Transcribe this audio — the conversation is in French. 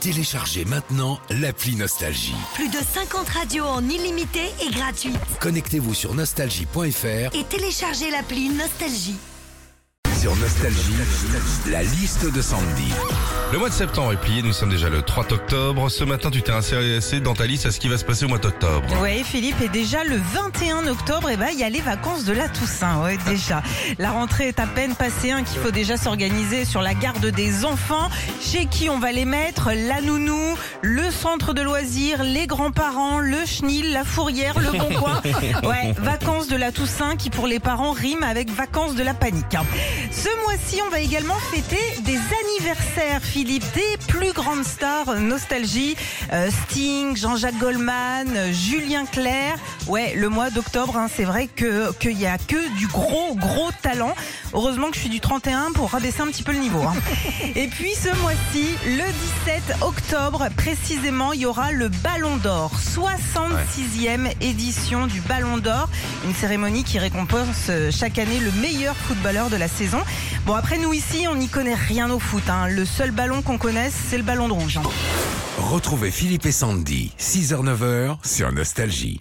Téléchargez maintenant l'appli Nostalgie. Plus de 50 radios en illimité et gratuite. Connectez-vous sur nostalgie.fr Et téléchargez l'appli Nostalgie. Sur Nostalgie, la liste de Sandy. Le mois de septembre est plié, nous sommes déjà le 3 octobre. Ce matin, tu t'es intéressé dans ta liste à ce qui va se passer au mois d'octobre. Ouais, Philippe, et déjà le 21 octobre, eh ben, il y a les vacances de la Toussaint. Ouais, déjà. La rentrée est à peine passée, hein, qu'il faut déjà s'organiser sur la garde des enfants. Chez qui on va les mettre? La nounou, le centre de loisirs, les grands-parents, le chenil, la fourrière, le bon coin. Ouais, vacances de la Toussaint qui pour les parents rime avec vacances de la panique. hein. Ce mois-ci, on va également fêter des Philippe, des plus grandes stars euh, nostalgie. Euh, Sting, Jean-Jacques Goldman, euh, Julien Clerc. Ouais, le mois d'octobre, hein, c'est vrai que qu'il y a que du gros gros talent. Heureusement que je suis du 31 pour rabaisser un petit peu le niveau. hein. Et puis ce mois-ci, le 17 octobre précisément, il y aura le Ballon d'Or, 66e édition du Ballon d'Or, une cérémonie qui récompense chaque année le meilleur footballeur de la saison. Bon après nous ici, on n'y connaît rien au foot. hein. Le seul ballon qu'on connaisse, c'est le ballon de rouge. hein. Retrouvez Philippe et Sandy, 6h-9h sur Nostalgie.